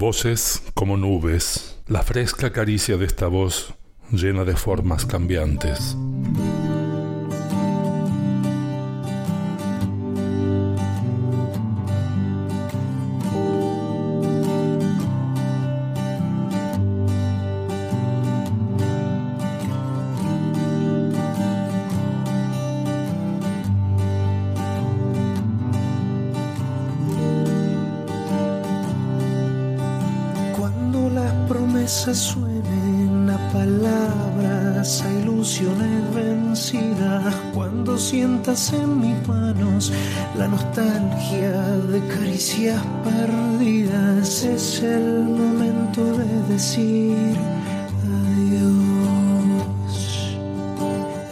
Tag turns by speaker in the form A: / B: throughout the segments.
A: Voces como nubes, la fresca caricia de esta voz llena de formas cambiantes.
B: Promesas suenen a palabras, a ilusiones vencidas, cuando sientas en mis manos la nostalgia de caricias perdidas, es el momento de decir adiós.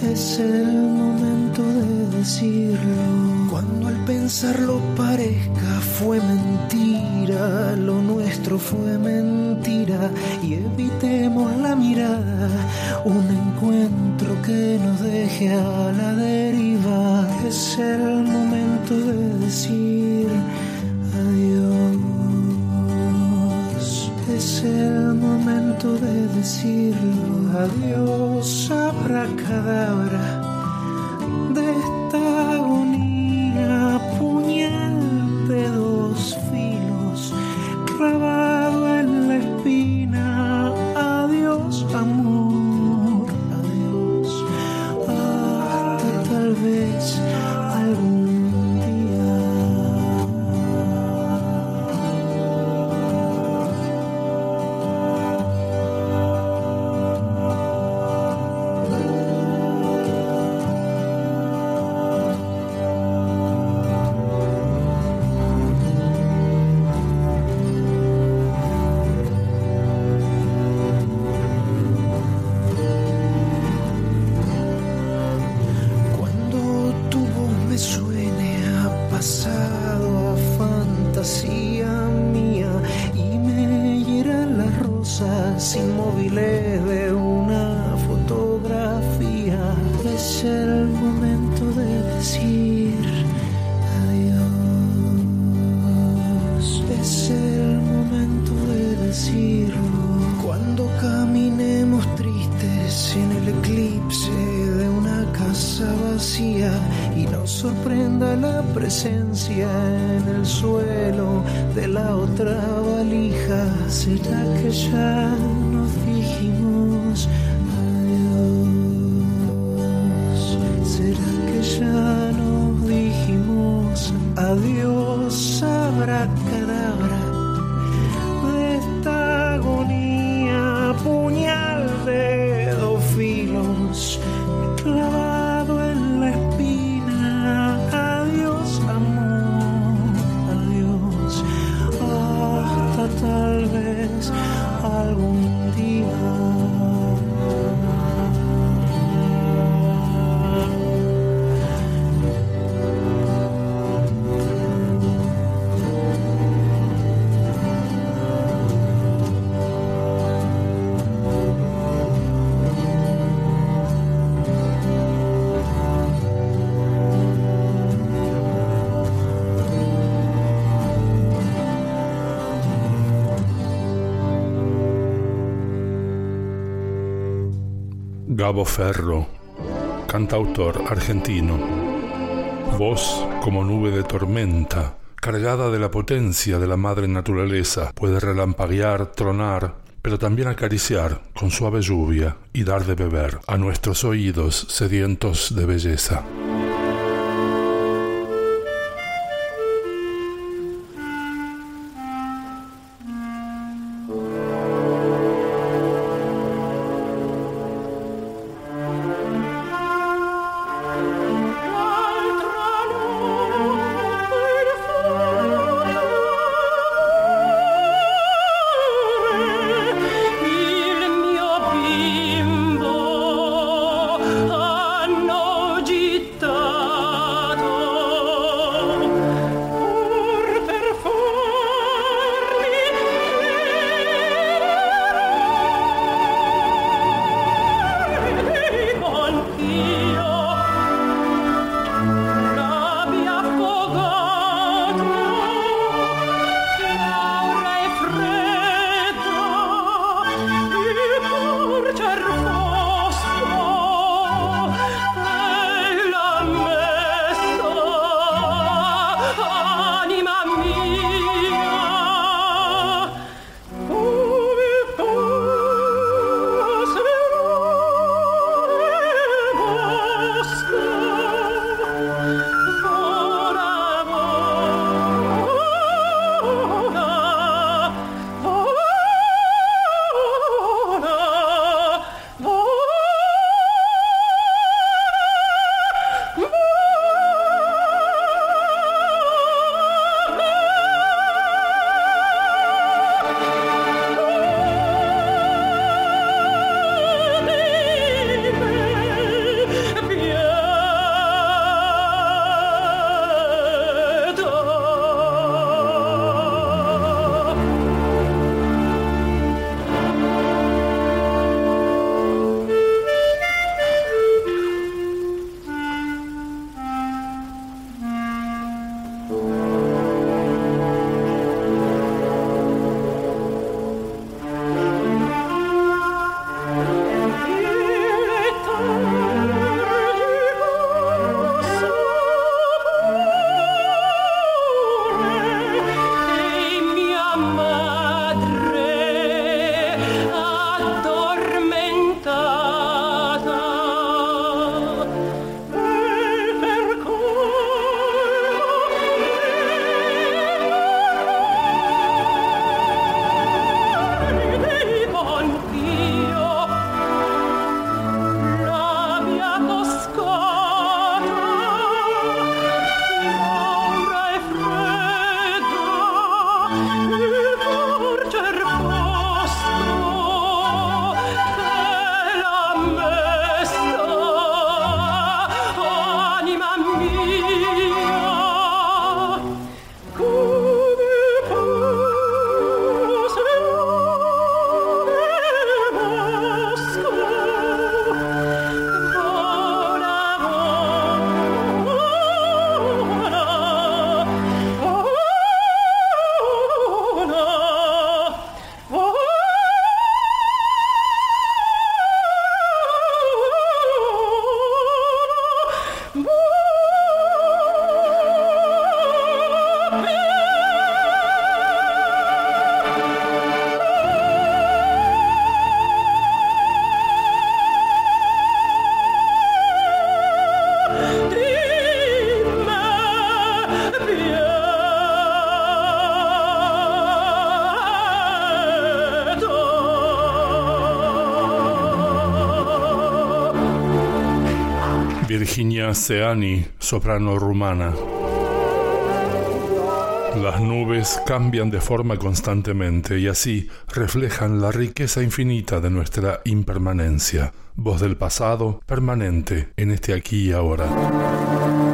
B: Es el momento de decirlo. Cuando al pensarlo parezca fue mentira, lo fue mentira y evitemos la mirada, un encuentro que nos deje a la deriva. Es el momento de decir adiós. Es el momento de decirlo. Adiós, abracadabra tal vez algún rosas inmóviles de una fotografía, es el momento de decir adiós. Es el momento de decirlo. Cuando caminemos tristes en el eclipse de una casa vacía y nos sorprenda la presencia en el suelo de la otra valija, ¿será que ya ¿Será que ya nos dijimos adiós? Abracadabra
A: Gabo Ferro, cantautor argentino. Voz como nube de tormenta, cargada de la potencia de la madre naturaleza, puede relampaguear, tronar, pero también acariciar con suave lluvia y dar de beber a nuestros oídos sedientos de belleza. Virginia Seani, soprano rumana. Las nubes cambian de forma constantemente y así reflejan la riqueza infinita de nuestra impermanencia, voz del pasado permanente en este aquí y ahora.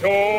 A: show.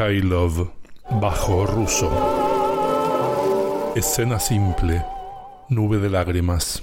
A: Mikhailov, bajo ruso. Escena simple, nube de lágrimas.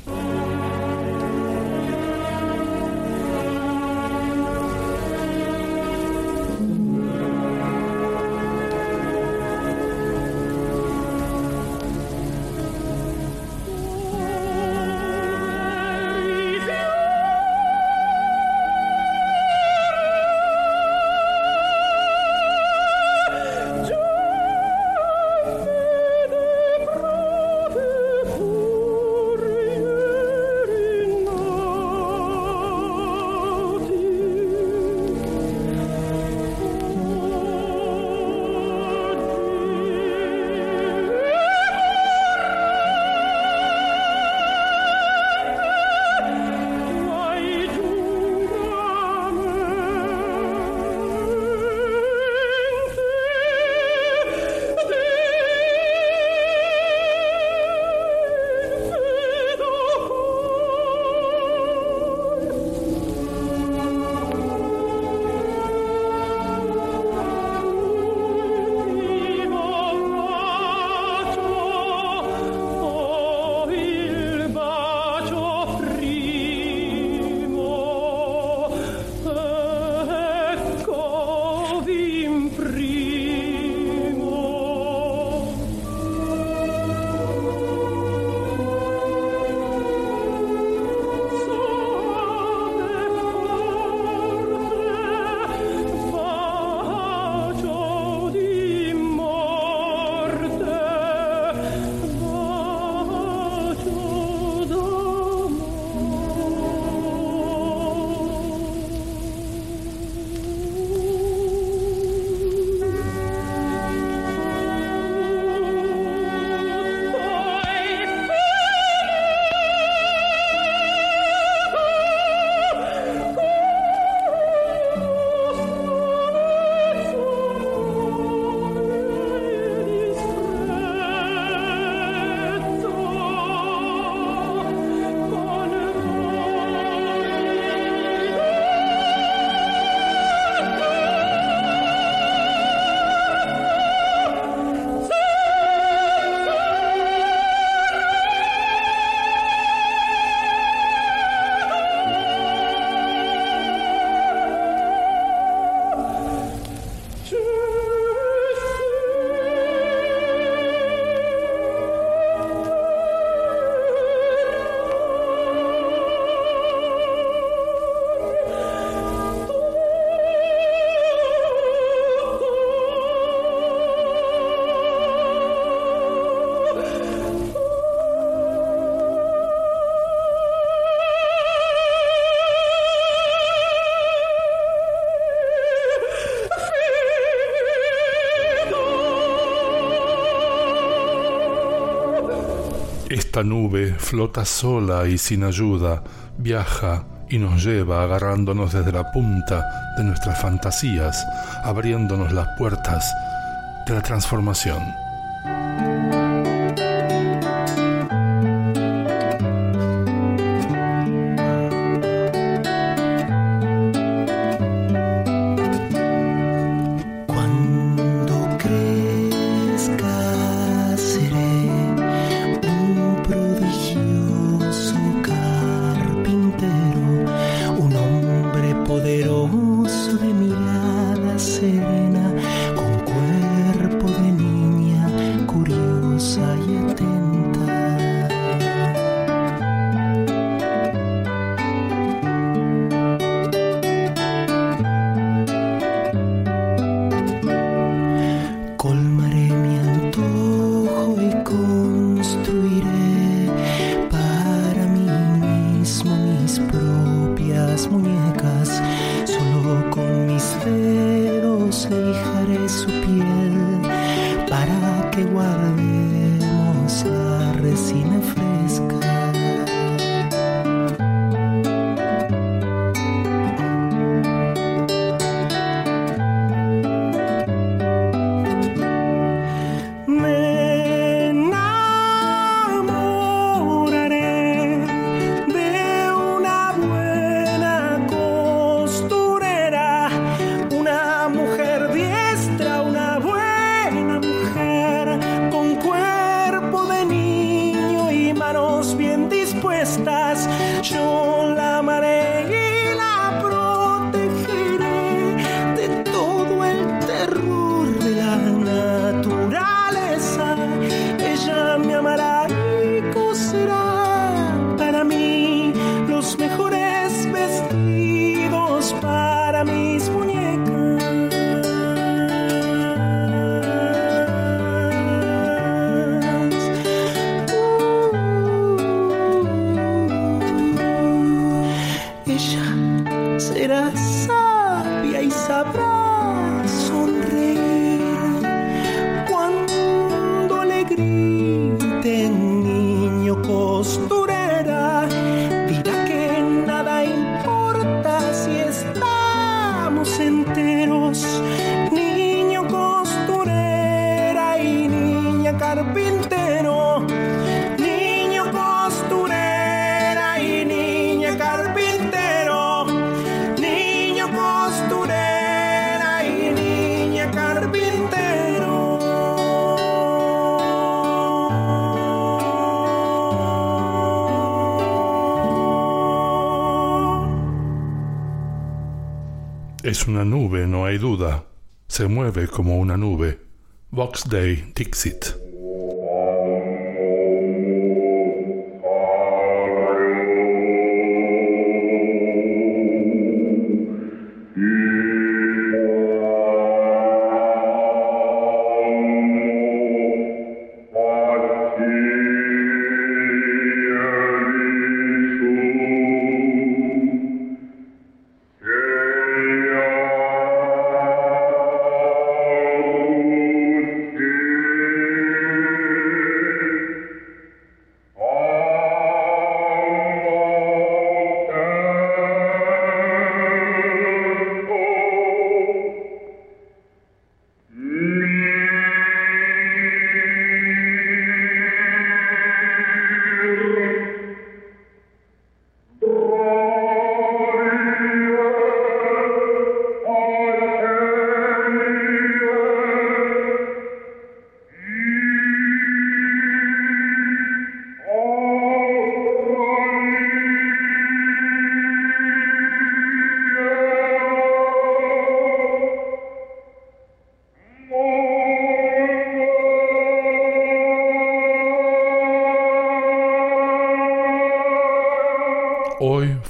B: Esta nube flota sola y sin ayuda, viaja y nos lleva agarrándonos desde la punta de nuestras fantasías, abriéndonos las puertas de la transformación. propias muñecas, solo con mis dedos lijaré su piel. será só Es una nube, no hay duda. Se mueve como una nube. Vox Day Dixit.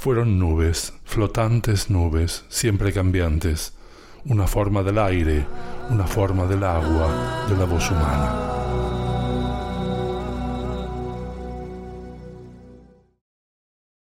B: Fueron nubes, flotantes nubes, siempre cambiantes, una forma del aire, una forma del agua, de la voz humana.